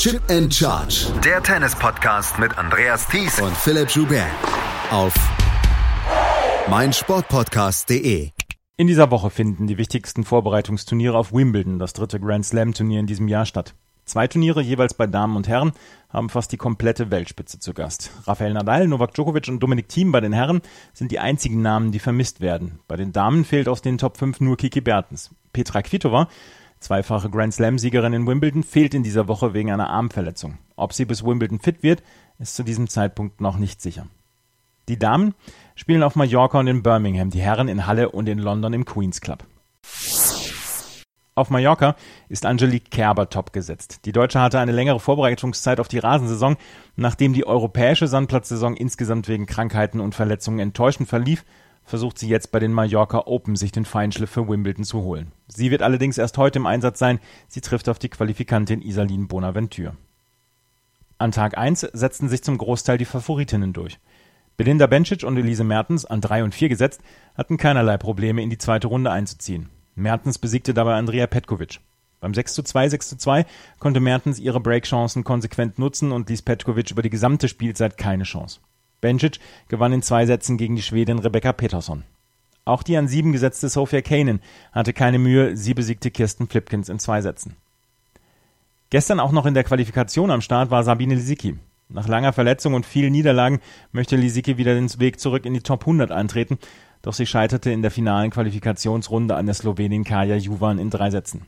Chip and Charge. Der Tennis-Podcast mit Andreas Thies und Philipp Joubert. Auf meinsportpodcast.de. In dieser Woche finden die wichtigsten Vorbereitungsturniere auf Wimbledon, das dritte Grand Slam-Turnier in diesem Jahr, statt. Zwei Turniere jeweils bei Damen und Herren haben fast die komplette Weltspitze zu Gast. Rafael Nadal, Novak Djokovic und Dominik Thiem bei den Herren sind die einzigen Namen, die vermisst werden. Bei den Damen fehlt aus den Top 5 nur Kiki Bertens. Petra Kvitova, zweifache Grand Slam-Siegerin in Wimbledon, fehlt in dieser Woche wegen einer Armverletzung. Ob sie bis Wimbledon fit wird, ist zu diesem Zeitpunkt noch nicht sicher. Die Damen spielen auf Mallorca und in Birmingham, die Herren in Halle und in London im Queen's Club. Auf Mallorca ist Angelique Kerber top gesetzt. Die Deutsche hatte eine längere Vorbereitungszeit auf die Rasensaison. Nachdem die europäische Sandplatzsaison insgesamt wegen Krankheiten und Verletzungen enttäuschend verlief, versucht sie jetzt bei den Mallorca Open sich den Feinschliff für Wimbledon zu holen. Sie wird allerdings erst heute im Einsatz sein. Sie trifft auf die Qualifikantin Isaline Bonaventure. An Tag 1 setzten sich zum Großteil die Favoritinnen durch. Belinda Bencic und Elise Mertens, an 3 und 4 gesetzt, hatten keinerlei Probleme in die zweite Runde einzuziehen. Mertens besiegte dabei Andrea Petkovic. Beim 6 zu 2, 6 zu 2 konnte Mertens ihre Breakchancen konsequent nutzen und ließ Petkovic über die gesamte Spielzeit keine Chance. Bencic gewann in zwei Sätzen gegen die Schwedin Rebecca Peterson. Auch die an sieben gesetzte Sophia Kanin hatte keine Mühe, sie besiegte Kirsten Flipkins in zwei Sätzen. Gestern auch noch in der Qualifikation am Start war Sabine Lisicki. Nach langer Verletzung und vielen Niederlagen möchte Lisicki wieder den Weg zurück in die Top 100 antreten doch sie scheiterte in der finalen Qualifikationsrunde an der Slowenin Kaja Juvan in drei Sätzen.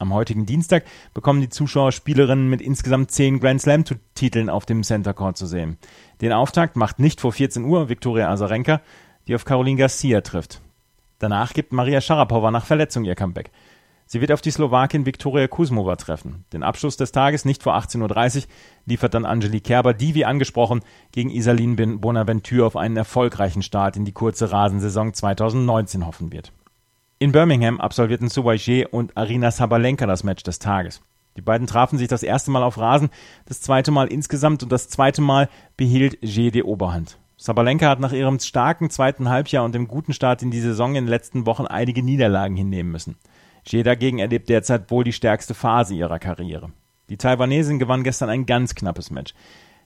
Am heutigen Dienstag bekommen die Zuschauer Spielerinnen mit insgesamt zehn Grand Slam-Titeln auf dem Center Court zu sehen. Den Auftakt macht nicht vor 14 Uhr Viktoria Azarenka, die auf Caroline Garcia trifft. Danach gibt Maria Sharapova nach Verletzung ihr Comeback. Sie wird auf die Slowakin Viktoria Kuzmova treffen. Den Abschluss des Tages nicht vor 18.30 Uhr liefert dann Angelique Kerber, die wie angesprochen gegen Isaline Bonaventure auf einen erfolgreichen Start in die kurze Rasensaison 2019 hoffen wird. In Birmingham absolvierten Suwaje und Arina Sabalenka das Match des Tages. Die beiden trafen sich das erste Mal auf Rasen, das zweite Mal insgesamt und das zweite Mal behielt G die Oberhand. Sabalenka hat nach ihrem starken zweiten Halbjahr und dem guten Start in die Saison in den letzten Wochen einige Niederlagen hinnehmen müssen. Jie dagegen erlebt derzeit wohl die stärkste Phase ihrer Karriere. Die Taiwanesin gewann gestern ein ganz knappes Match.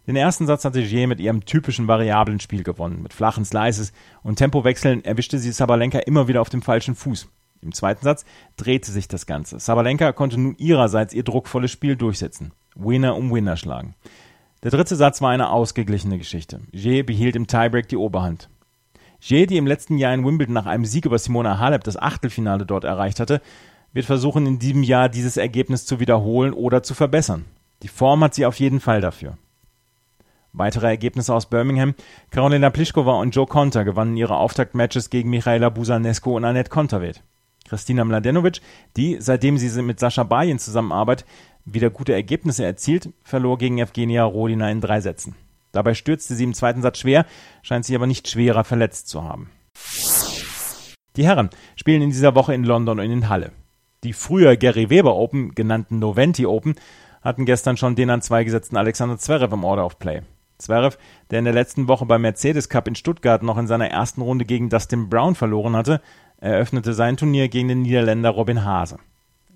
Den ersten Satz hatte Jie mit ihrem typischen variablen Spiel gewonnen. Mit flachen Slices und Tempowechseln erwischte sie Sabalenka immer wieder auf dem falschen Fuß. Im zweiten Satz drehte sich das Ganze. Sabalenka konnte nun ihrerseits ihr druckvolles Spiel durchsetzen. Winner um Winner schlagen. Der dritte Satz war eine ausgeglichene Geschichte. Jie behielt im Tiebreak die Oberhand. Jay, die im letzten Jahr in Wimbledon nach einem Sieg über Simona Halep das Achtelfinale dort erreicht hatte, wird versuchen, in diesem Jahr dieses Ergebnis zu wiederholen oder zu verbessern. Die Form hat sie auf jeden Fall dafür. Weitere Ergebnisse aus Birmingham. Carolina Pliskova und Joe Conter gewannen ihre Auftaktmatches gegen Michaela Busanesco und Annette Konterweht. Christina Mladenovic, die, seitdem sie mit Sascha Bayen zusammenarbeitet, wieder gute Ergebnisse erzielt, verlor gegen Evgenia Rodina in drei Sätzen. Dabei stürzte sie im zweiten Satz schwer, scheint sich aber nicht schwerer verletzt zu haben. Die Herren spielen in dieser Woche in London und in Halle. Die früher Gary Weber Open, genannten Noventi Open, hatten gestern schon den an zwei gesetzten Alexander Zverev im Order of Play. Zverev, der in der letzten Woche beim Mercedes Cup in Stuttgart noch in seiner ersten Runde gegen Dustin Brown verloren hatte, eröffnete sein Turnier gegen den Niederländer Robin Haase.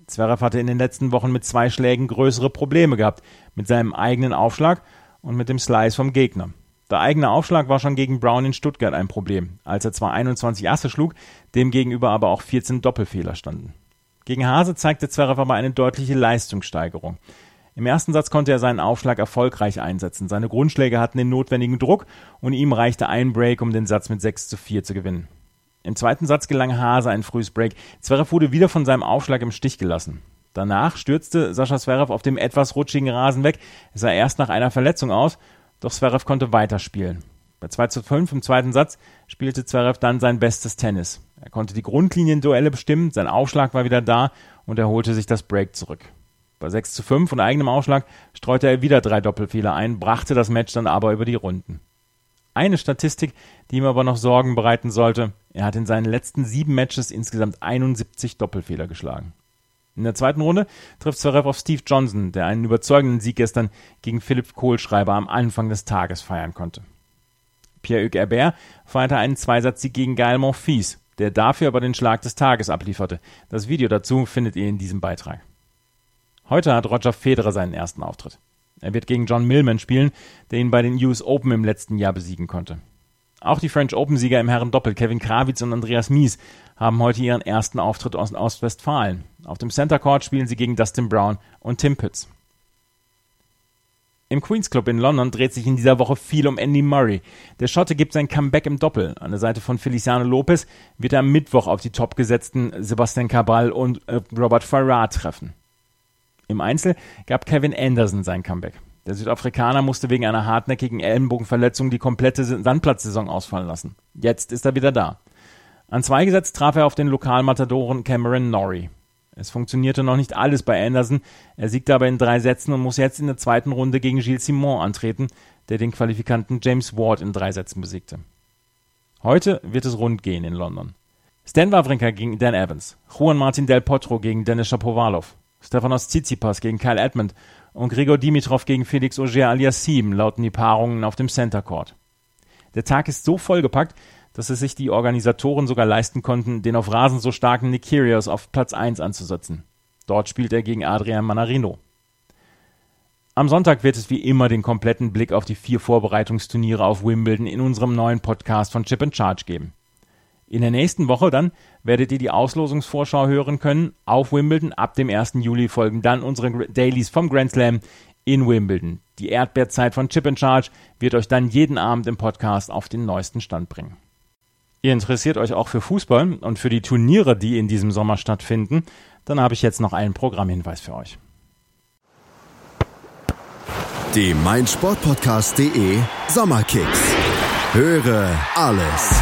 Zverev hatte in den letzten Wochen mit zwei Schlägen größere Probleme gehabt, mit seinem eigenen Aufschlag und mit dem Slice vom Gegner. Der eigene Aufschlag war schon gegen Brown in Stuttgart ein Problem, als er zwar 21 Asse schlug, demgegenüber aber auch 14 Doppelfehler standen. Gegen Hase zeigte Zverev aber eine deutliche Leistungssteigerung. Im ersten Satz konnte er seinen Aufschlag erfolgreich einsetzen. Seine Grundschläge hatten den notwendigen Druck und ihm reichte ein Break, um den Satz mit 6 zu 4 zu gewinnen. Im zweiten Satz gelang Hase ein frühes Break. Zverev wurde wieder von seinem Aufschlag im Stich gelassen. Danach stürzte Sascha Zverev auf dem etwas rutschigen Rasen weg. Es sah erst nach einer Verletzung aus, doch Zverev konnte weiterspielen. Bei 2 zu 5 im zweiten Satz spielte Zverev dann sein bestes Tennis. Er konnte die Grundlinienduelle bestimmen, sein Aufschlag war wieder da und er holte sich das Break zurück. Bei 6 zu 5 und eigenem Aufschlag streute er wieder drei Doppelfehler ein, brachte das Match dann aber über die Runden. Eine Statistik, die ihm aber noch Sorgen bereiten sollte, er hat in seinen letzten sieben Matches insgesamt 71 Doppelfehler geschlagen. In der zweiten Runde trifft Zverev auf Steve Johnson, der einen überzeugenden Sieg gestern gegen Philipp Kohlschreiber am Anfang des Tages feiern konnte. Pierre-Hugues Herbert feierte einen Zweisatz-Sieg gegen Gael Monfils, der dafür aber den Schlag des Tages ablieferte. Das Video dazu findet ihr in diesem Beitrag. Heute hat Roger Federer seinen ersten Auftritt. Er wird gegen John Millman spielen, der ihn bei den US Open im letzten Jahr besiegen konnte. Auch die French Open-Sieger im Herren-Doppel Kevin Krawitz und Andreas Mies haben heute ihren ersten Auftritt aus Ostwestfalen. Auf dem Center Court spielen sie gegen Dustin Brown und Tim Pütz. Im Queen's Club in London dreht sich in dieser Woche viel um Andy Murray. Der Schotte gibt sein Comeback im Doppel. An der Seite von Feliciano Lopez wird er am Mittwoch auf die topgesetzten Sebastian Cabral und äh, Robert Farrar treffen. Im Einzel gab Kevin Anderson sein Comeback. Der Südafrikaner musste wegen einer hartnäckigen Ellenbogenverletzung die komplette Sandplatzsaison ausfallen lassen. Jetzt ist er wieder da. An zwei gesetzt traf er auf den Lokalmatadoren Cameron Norrie. Es funktionierte noch nicht alles bei Anderson. Er siegte aber in drei Sätzen und muss jetzt in der zweiten Runde gegen Gilles Simon antreten, der den Qualifikanten James Ward in drei Sätzen besiegte. Heute wird es rund gehen in London. Stan Wawrinka gegen Dan Evans, Juan Martin Del Potro gegen Denis Shapovalov, Stefanos Tsitsipas gegen Kyle Edmund und Gregor Dimitrov gegen Felix Auger alias Siem lauten die Paarungen auf dem Center Court. Der Tag ist so vollgepackt, dass es sich die Organisatoren sogar leisten konnten, den auf Rasen so starken Nick Kyrgios auf Platz 1 anzusetzen. Dort spielt er gegen Adrian Manarino. Am Sonntag wird es wie immer den kompletten Blick auf die vier Vorbereitungsturniere auf Wimbledon in unserem neuen Podcast von Chip and Charge geben. In der nächsten Woche dann werdet ihr die Auslosungsvorschau hören können auf Wimbledon. Ab dem 1. Juli folgen dann unsere Dailies vom Grand Slam in Wimbledon. Die Erdbeerzeit von Chip and Charge wird euch dann jeden Abend im Podcast auf den neuesten Stand bringen. Ihr interessiert euch auch für Fußball und für die Turniere, die in diesem Sommer stattfinden, dann habe ich jetzt noch einen Programmhinweis für euch. Die meinsportpodcast.de Sommerkicks. Höre alles